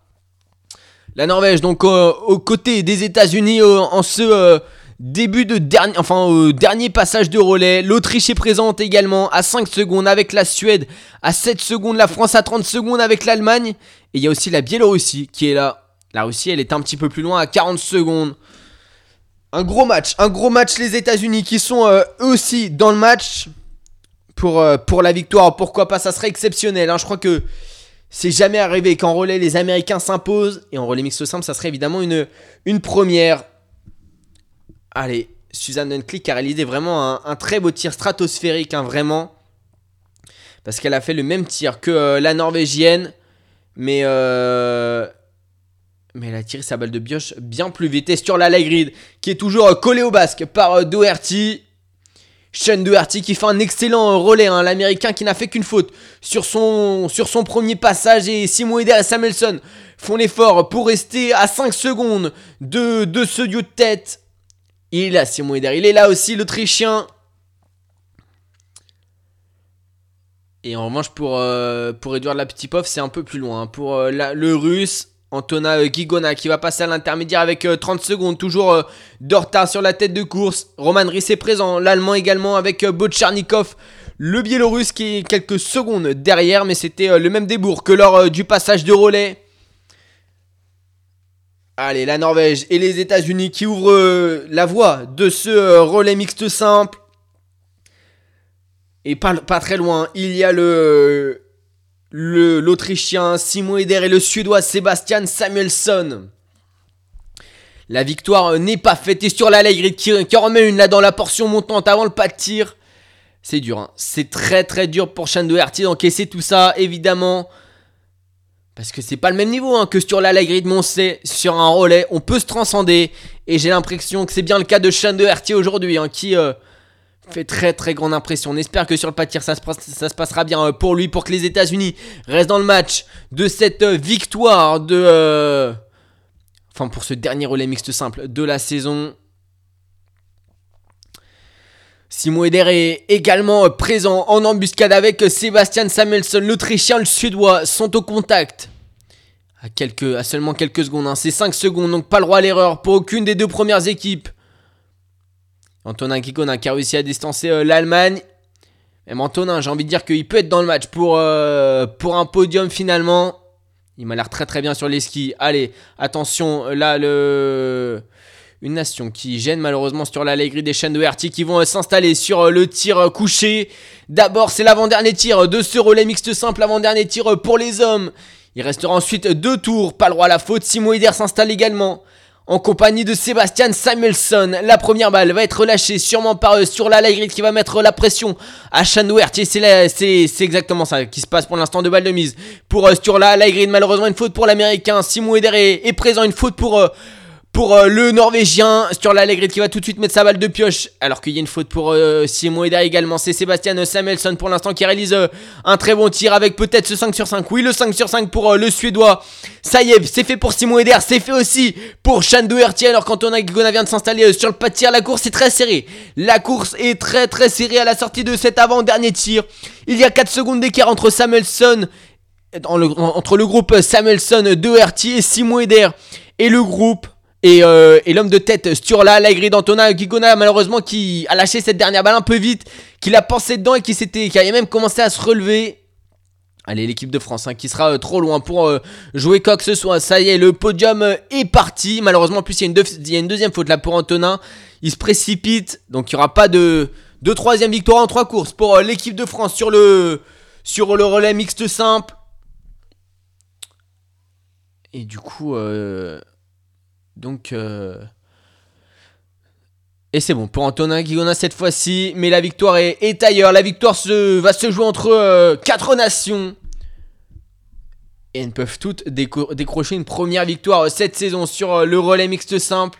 La Norvège, donc aux côtés des États-Unis en ce début de dernier, enfin dernier passage de relais. L'Autriche est présente également à 5 secondes avec la Suède, à 7 secondes, la France à 30 secondes avec l'Allemagne. Et il y a aussi la Biélorussie qui est là. La Russie, elle est un petit peu plus loin à 40 secondes. Un gros match, un gros match les États-Unis qui sont eux aussi dans le match pour, euh, pour la victoire. Pourquoi pas, ça serait exceptionnel. hein. Je crois que c'est jamais arrivé qu'en relais les Américains s'imposent. Et en relais mixte simple, ça serait évidemment une, première. Allez, Suzanne qui a réalisé vraiment un, un très beau tir stratosphérique, hein, vraiment. Parce qu'elle a fait le même tir que euh, la Norvégienne. Mais, euh, mais elle a tiré sa balle de pioche bien plus vite. Et sur la grid, qui est toujours euh, collée au basque par euh, Doherty. Sean Doherty qui fait un excellent euh, relais, hein, l'américain qui n'a fait qu'une faute sur son, premier passage. Et Simon Eder et Samuelson font l'effort pour rester à 5 secondes de, ce duo de tête. Il est là, Simon Eder. Il est là aussi, l'Autrichien. Et en revanche, pour, euh, pour Edouard c'est un peu plus loin. Pour euh, la- le russe, Antona euh, Gigona qui va passer à l'intermédiaire avec euh, 30 secondes. Toujours euh, de retard sur la tête de course. Roman Rys est présent. L'Allemand également avec euh, Botcharnikov. Le Biélorusse qui est quelques secondes derrière. Mais c'était euh, le même débours que lors euh, du passage de relais. Allez, la Norvège et les États-Unis qui ouvrent euh, la voie de ce euh, relais mixte simple. Et pas, très loin, il y a le- l'Autrichien Simon Eder et le Suédois Sebastian Samuelsson. La victoire n'est pas faite. Et sur la qui, en remet une là dans la portion montante avant le pas de tir. C'est dur. Hein. C'est très très dur pour Shane Doherty d'encaisser tout ça, évidemment. Parce que c'est pas le même niveau hein, que sur la Grid, mais sur un relais, on peut se transcender. Et j'ai l'impression que c'est bien le cas de Shane Doherty aujourd'hui, hein, qui euh, fait très très grande impression. On espère que sur le pas de tir, ça se, passera bien euh, pour lui, pour que les États-Unis restent dans le match de cette victoire de enfin pour ce dernier relais mixte simple de la saison. Simon Eder est également présent en embuscade avec Sébastien Samuelson, l'Autrichien, le Suédois sont au contact. À seulement quelques secondes, hein. c'est 5 secondes, donc pas le droit à l'erreur pour aucune des deux premières équipes. Antonin Kikon qui a réussi à distancer euh, l'Allemagne. Même Antonin, j'ai envie de dire qu'il peut être dans le match pour, euh, pour un podium finalement. Il m'a l'air très très bien sur les skis. Allez, attention, là, le... une nation qui gêne malheureusement sur l'allégrie des chaînes de RT qui vont euh, s'installer sur euh, le tir euh, couché. D'abord, c'est l'avant-dernier tir de ce relais mixte simple, avant-dernier tir pour les hommes. Il restera ensuite deux tours, pas le droit à la faute. Simon Hider s'installe également en compagnie de Sébastien Samuelson. La première balle va être lâchée sûrement par eux sur la Grid qui va mettre la pression à Chandouert. C'est exactement ça qui se passe pour l'instant de balle de mise pour euh, sur la Grid. Malheureusement une faute pour l'américain. Simon Eder est, présent. Une faute pour euh, pour euh, le Norvégien sur l'Allegret qui va tout de suite mettre sa balle de pioche. Alors qu'il y a une faute pour euh, Simon également. C'est Sébastien Samuelson pour l'instant qui réalise euh, un très bon tir avec peut-être ce 5 sur 5. Oui, le 5 sur 5 pour le Suédois. Ça y est, c'est fait pour Simon Eder. C'est fait aussi pour Shandu Hertier. Alors quand on a Gona vient de s'installer sur le pas de tir, la course est très serrée. La course est très très serrée à la sortie de cet avant-dernier tir. Il y a 4 secondes d'écart entre Samuelson entre le groupe Samuelson, de et Simon Eder et le groupe euh, et, l'homme de tête, Sturla, l'aigri d'Antona Gigona, malheureusement, qui a lâché cette dernière balle un peu vite, qui l'a pensé dedans et qui, s'était, qui avait même commencé à se relever. Allez, l'équipe de France hein, qui sera euh, trop loin pour euh, jouer quoi que ce soit. Ça y est, le podium est parti. Malheureusement, en plus, il y, a une deuxième faute là pour Antonin. Il se précipite. Donc, il n'y aura pas de, troisième victoire en trois courses pour l'équipe de France sur le relais mixte simple. Et du coup, donc. Euh, et c'est bon pour Antonin Guigona cette fois-ci. Mais la victoire est, ailleurs. La victoire va se jouer entre 4 euh, nations. Et elles peuvent toutes décrocher une première victoire cette saison sur euh, le relais mixte simple.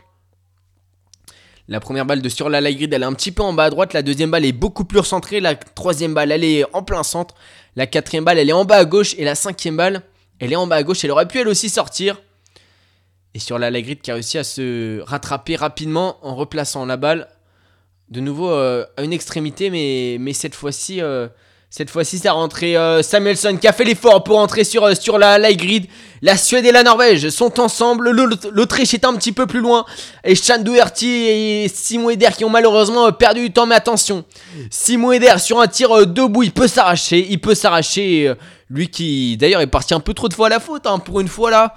La première balle de sur la grid, elle est un petit peu en bas à droite. La deuxième balle est beaucoup plus recentrée. La troisième balle, elle est en plein centre. La quatrième balle, elle est en bas à gauche. Et la cinquième balle, elle est en bas à gauche. Elle aurait pu elle aussi sortir. Et sur la Lagrid qui a réussi à se rattraper rapidement en replaçant la balle de nouveau euh, à une extrémité, mais, mais cette fois-ci, euh, cette fois-ci, ça a rentré euh, Samuelson qui a fait l'effort pour entrer sur, sur la light grid. La Suède et la Norvège sont ensemble. L'Autriche est un petit peu plus loin. Et Chan et Simon Eder qui ont malheureusement perdu du temps. Mais attention, Simon Eder sur un tir debout, il peut s'arracher. Il peut s'arracher. Lui qui d'ailleurs est parti un peu trop de fois à la faute, hein, pour une fois là.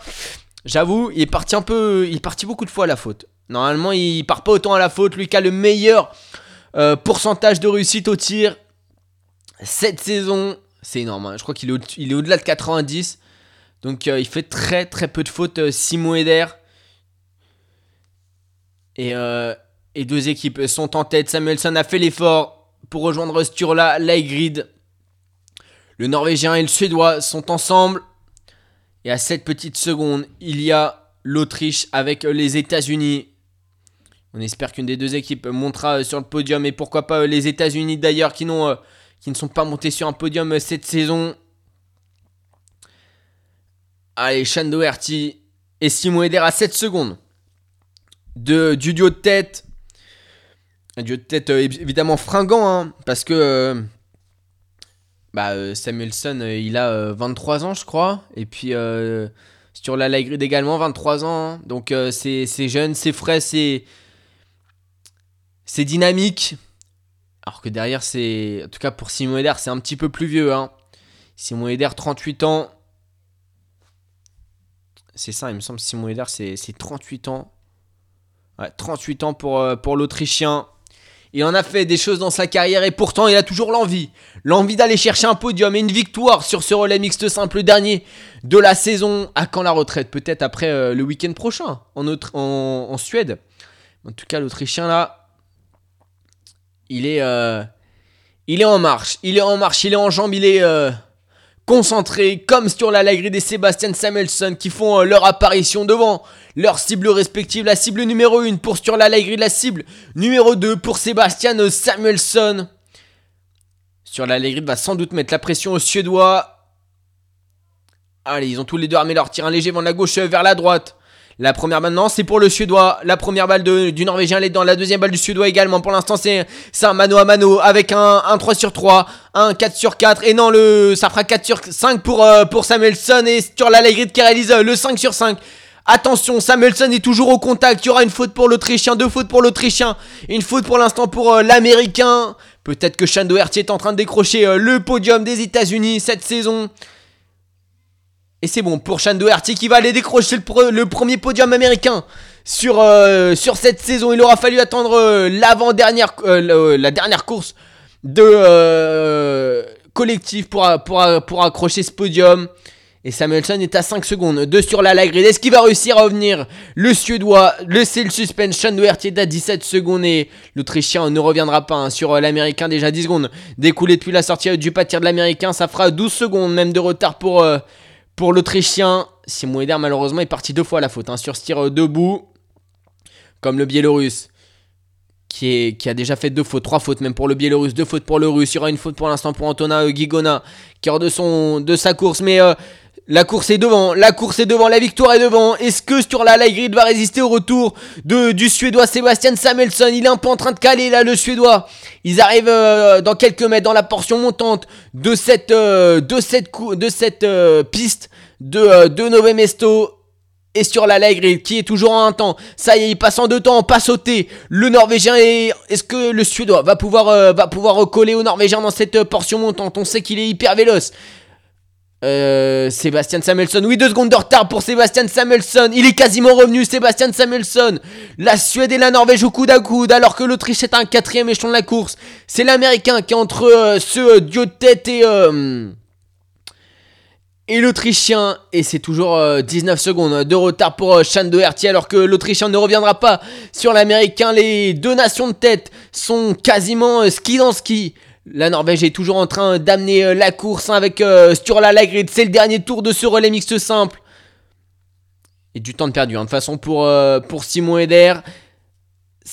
J'avoue, il est parti un peu. Il est beaucoup de fois à la faute. Normalement, il part pas autant à la faute. Lui qui a le meilleur euh, pourcentage de réussite au tir cette saison. C'est énorme. Hein. Je crois qu'il est, au- delà de 90. Donc euh, il fait très très peu de fautes. Euh, Simon Eder. Et, et deux équipes sont en tête. Samuelson a fait l'effort pour rejoindre Sturla, Laigrid. Le Norvégien et le Suédois sont ensemble. Et à cette petite seconde, il y a l'Autriche avec les États-Unis. On espère qu'une des deux équipes montera sur le podium et pourquoi pas les États-Unis d'ailleurs qui, euh, qui ne sont pas montés sur un podium cette saison. Allez, Shane Doherty et Simon Eder à 7 secondes de, du duo de tête. Un duo de tête euh, évidemment fringant hein, parce que euh, bah, euh, Samuelson, euh, il a 23 euh, ans, je crois. Et puis sur la Grid également, 23 ans. Donc c'est jeune, c'est frais, c'est dynamique. Alors que derrière, c'est. En tout cas pour Simon Eder, c'est un petit peu plus vieux. Hein. Simon Eder, 38 ans. C'est ça, il me semble, Simon Eder, c'est 38 ans. Ouais, 38 ans pour l'Autrichien. Il en a fait des choses dans sa carrière et pourtant il a toujours l'envie. L'envie d'aller chercher un podium et une victoire sur ce relais mixte simple dernier de la saison. À quand la retraite? Peut-être après euh, le week-end prochain en, Suède. En tout cas, l'Autrichien là, il est, euh, il est en marche. Il est en marche, il est en jambes, il est euh, concentré comme sur la grille des Sébastien Samuelson qui font leur apparition devant leur cible respective. La cible numéro 1 pour sur la de la cible numéro 2 pour Sébastien Samuelson. Sur la va sans doute mettre la pression aux Suédois. Allez, ils ont tous les deux armé leur tir. Un léger vent la gauche vers la droite. La première maintenant, c'est pour le Suédois. La première balle du Norvégien, elle est dans la deuxième balle du Suédois également. Pour l'instant, c'est un mano à mano avec un, 3 sur 3, un 4 sur 4. Et non, le, ça fera 4 sur 5 pour, euh, pour Samuelson. Et sur la qui réalise le 5 sur 5. Attention, Samuelson est toujours au contact. Il y aura une faute pour l'Autrichien, deux fautes pour l'Autrichien. Une faute pour l'instant pour euh, l'Américain. Peut-être que Shane Doherty est en train de décrocher euh, le podium des États-Unis cette saison. Et c'est bon pour Shane Doherty qui va aller décrocher le, premier podium américain sur, euh, sur cette saison. Il aura fallu attendre l'avant-dernière, la dernière course de collectif pour, pour, pour accrocher ce podium. Et Samuelson est à 5 secondes. 2 sur la Lagrid. Est-ce qu'il va réussir à revenir? Le Suédois, le c'est le suspense. Sean Doherty est à 17 secondes. Et l'Autrichien ne reviendra pas hein, sur euh, l'Américain. Déjà 10 secondes découlé depuis la sortie du pâtir de l'Américain. Ça fera 12 secondes même de retard pour, euh, pour l'Autrichien. Simon Eder malheureusement est parti deux fois à la faute hein, sur ce tir euh, debout. Comme le Biélorusse. Qui, qui, a déjà fait deux fautes, trois fautes même pour le Biélorusse, deux fautes pour le Russe. Il y aura une faute pour l'instant pour Antonin Gigona qui hors de, son, de sa course. Mais la course est devant, la course est devant, la victoire est devant. Est-ce que sur la Grid va résister au retour de, du Suédois Sébastien Samuelsson? Il est un peu en train de caler là le Suédois. Ils arrivent euh, dans quelques mètres dans la portion montante de cette, euh, de cette, de cette euh, piste de, de Nove Mesto. Et sur la Grid qui est toujours en un temps. Ça y est, il passe en deux temps, pas sauté. Le Norvégien est... Est-ce que le Suédois va pouvoir, va pouvoir recoller au Norvégien dans cette portion montante? On sait qu'il est hyper véloce. Euh, Sébastien Samuelson. Oui, deux secondes de retard pour Sébastien Samuelson. Il est quasiment revenu, Sébastien Samuelson. La Suède et la Norvège au coude à coude, alors que l'Autriche est un quatrième échelon de la course. C'est l'Américain qui est entre euh, ce duo de tête et, euh, et l'Autrichien. Et c'est toujours 19 secondes de retard pour Sean Doherty, alors que l'Autrichien ne reviendra pas sur l'Américain. Les deux nations de tête sont quasiment ski dans ski. La Norvège est toujours en train d'amener euh, la course hein, avec euh, Sturla Lagrid. C'est le dernier tour de ce relais mixte simple. Et du temps de perdu. Hein. De toute façon, pour, euh, pour Simon Eder,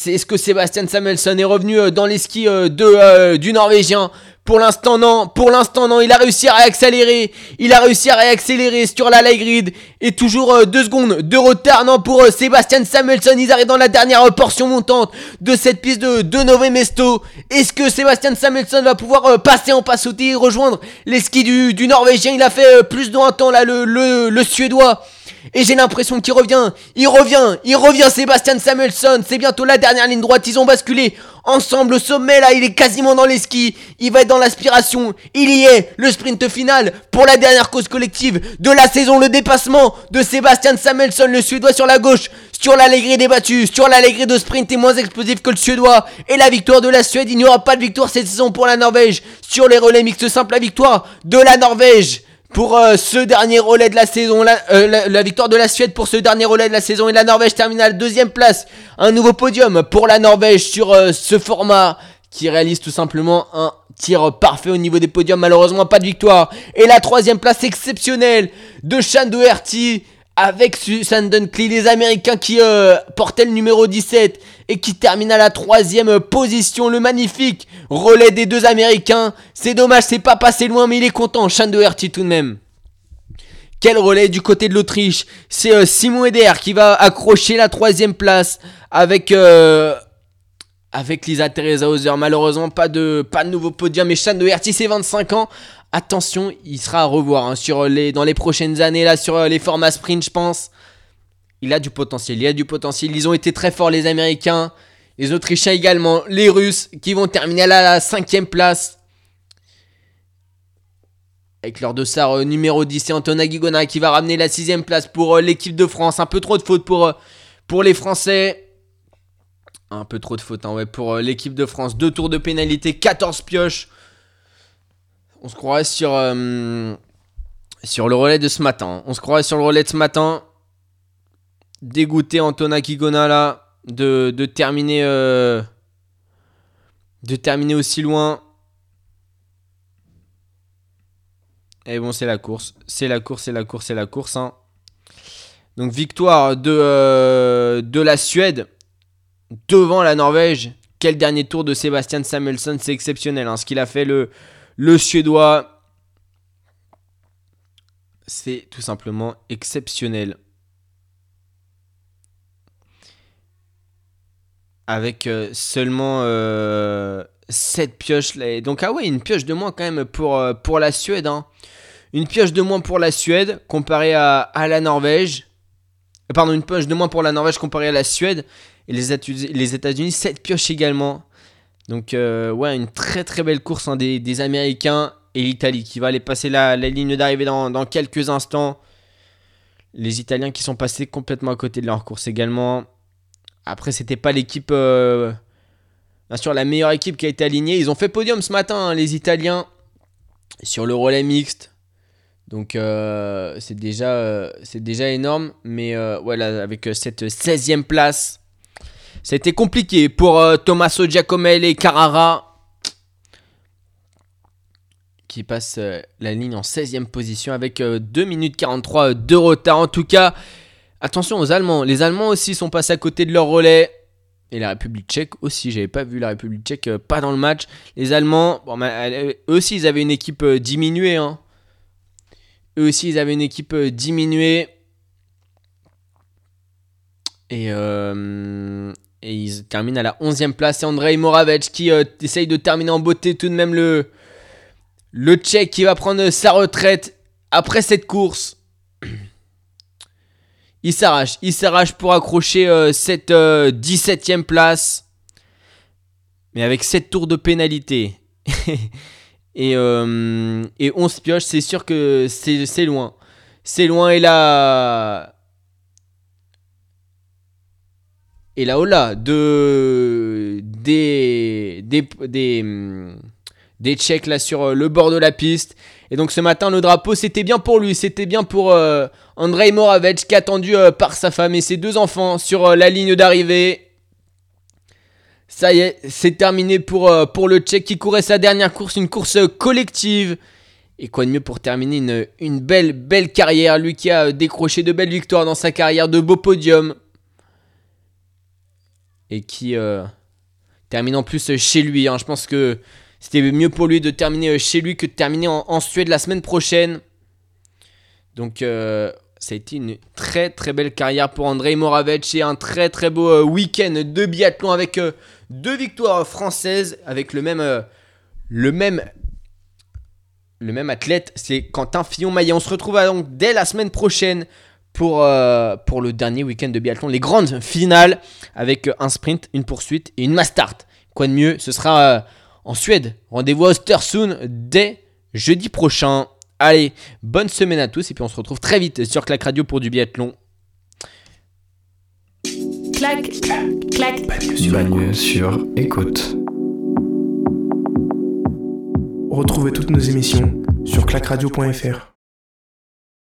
est-ce que Sébastien Samuelson est revenu dans les skis de, du Norvégien? Pour l'instant, non. Pour l'instant, non. Il a réussi à réaccélérer. Il a réussi à réaccélérer sur la light. Et toujours euh, deux secondes de retard, non, pour euh, Sébastien Samuelson. Ils arrivent dans la dernière euh, portion montante de cette piste de, de Nové Mesto. Est-ce que Sébastien Samuelson va pouvoir passer en pas sauter et rejoindre les skis du, Norvégien? Il a fait plus de un temps, là, le, le Suédois. Et j'ai l'impression qu'il revient. Il revient. Il revient, Sébastien Samuelson. C'est bientôt la dernière ligne droite. Ils ont basculé ensemble au sommet là. Il est quasiment dans les skis. Il va être dans l'aspiration. Il y est. Le sprint final pour la dernière cause collective de la saison. Le dépassement de Sébastien Samuelson, le Suédois sur la gauche. Sur l'allégrie débattue, sur l'allégrie de sprint est moins explosif que le Suédois. Et la victoire de la Suède, il n'y aura pas de victoire cette saison pour la Norvège. Sur les relais mixtes simples, la victoire de la Norvège pour euh, ce dernier relais de la saison, euh, la, victoire de la Suède pour ce dernier relais de la saison et la Norvège termine à la deuxième place. Un nouveau podium pour la Norvège sur euh, ce format qui réalise tout simplement un tir parfait au niveau des podiums. Malheureusement, pas de victoire. Et la troisième place exceptionnelle de Sean Doherty avec Susan Dunkley, les Américains qui portaient le numéro 17 et qui termine à la troisième position. Le magnifique relais des deux Américains. C'est dommage, c'est pas passé loin, mais il est content. Sean Doherty tout de même. Quel relais du côté de l'Autriche C'est euh, Simon Eder qui va accrocher la troisième place avec euh, avec Lisa Teresa Hauser. Malheureusement, pas de pas de nouveau podium. Mais Sean Doherty, c'est 25 ans. Attention, il sera à revoir hein, sur les, dans les prochaines années là sur euh, les formats sprint, je pense il a du potentiel, il a du potentiel. Ils ont été très forts, les Américains, les Autrichiens également, les Russes, qui vont terminer à la cinquième place. Avec leur dossard euh, numéro 10, c'est Antonin Guigona qui va ramener la sixième place pour euh, l'équipe de France. Un peu trop de fautes pour, euh, les Français. Un peu trop de fautes, hein, pour l'équipe de France. Deux tours de pénalité, 14 pioches. On se croirait sur, sur le relais de ce matin. On se croirait sur le relais de ce matin. Dégoûté Antona Kigona là de, de terminer euh, de terminer aussi loin. Et bon, c'est la course. C'est la course, c'est la course, c'est la course. hein. Donc victoire de, euh, de la Suède devant la Norvège. Quel dernier tour de Sébastien Samuelsson, c'est exceptionnel. hein. Ce qu'il a fait le Suédois, c'est tout simplement exceptionnel. Avec euh, seulement 7 pioches. là. Donc ah ouais, une pioche de moins quand même pour, euh, pour la Suède. hein. Une pioche de moins pour la Suède comparée à, à la Norvège. Euh, Pardon, une pioche de moins pour la Norvège comparée à la Suède. Et les, les États-Unis, 7 pioches également. Donc, euh, ouais, une très très belle course hein, des, des Américains et l'Italie qui va aller passer la, la ligne d'arrivée dans, dans quelques instants. Les Italiens qui sont passés complètement à côté de leur course également. Après, c'était pas l'équipe. euh, bien sûr, la meilleure équipe qui a été alignée. Ils ont fait podium ce matin, hein, les Italiens, sur le relais mixte. Donc euh, c'est déjà, euh, déjà énorme. Mais voilà, avec cette 16e place, ça a été compliqué pour Tommaso Giacomelli et Carrara. Qui passe la ligne en 16e position avec euh, 2 minutes 43 de retard. En tout cas, attention aux Allemands. Les Allemands aussi sont passés à côté de leur relais. Et la République tchèque aussi, j'avais pas vu la République tchèque euh, pas dans le match. Les Allemands, eux aussi ils avaient une équipe euh, diminuée. hein. Eux aussi ils avaient une équipe euh, diminuée. Et, ils terminent à la 11e place. C'est Andrei Moravec qui essaye de terminer en beauté tout de même le Tchèque qui va prendre sa retraite après cette course. Il s'arrache, il s'arrache pour accrocher euh, cette euh, 17ème place. Mais avec 7 tours de pénalité. et, euh, et 11 pioches, c'est sûr que c'est loin. C'est loin et là... Et là, oh là, de... Des... Des... Des Tchèques là sur euh, le bord de la piste. Et donc ce matin, le drapeau, c'était bien pour lui. C'était bien pour euh, Andrei Moravec, qui attendu euh, par sa femme et ses deux enfants sur la ligne d'arrivée. Ça y est, c'est terminé pour, le Tchèque qui courait sa dernière course, une course collective. Et quoi de mieux pour terminer une, belle, belle carrière? Lui qui a décroché de belles victoires dans sa carrière, de beaux podiums. Et qui termine en plus chez lui. hein. Je pense que c'était mieux pour lui de terminer euh, chez lui que de terminer en, Suède la semaine prochaine. Donc euh, ça a été une très très belle carrière pour Andrei Moravec et un très très beau euh, week-end de biathlon avec deux victoires françaises avec le même le même le même athlète, c'est Quentin Fillon-Maillet. On se retrouve donc dès la semaine prochaine pour, pour le dernier week-end de biathlon, les grandes finales avec un sprint, une poursuite et une mass start. Quoi de mieux, ce sera en Suède. Rendez-vous à Östersund dès jeudi prochain. Allez, bonne semaine à tous et puis on se retrouve très vite sur Clac Radio pour du biathlon. clac, clac, Bagneux sur écoute. Retrouvez toutes nos émissions sur clacradio.fr.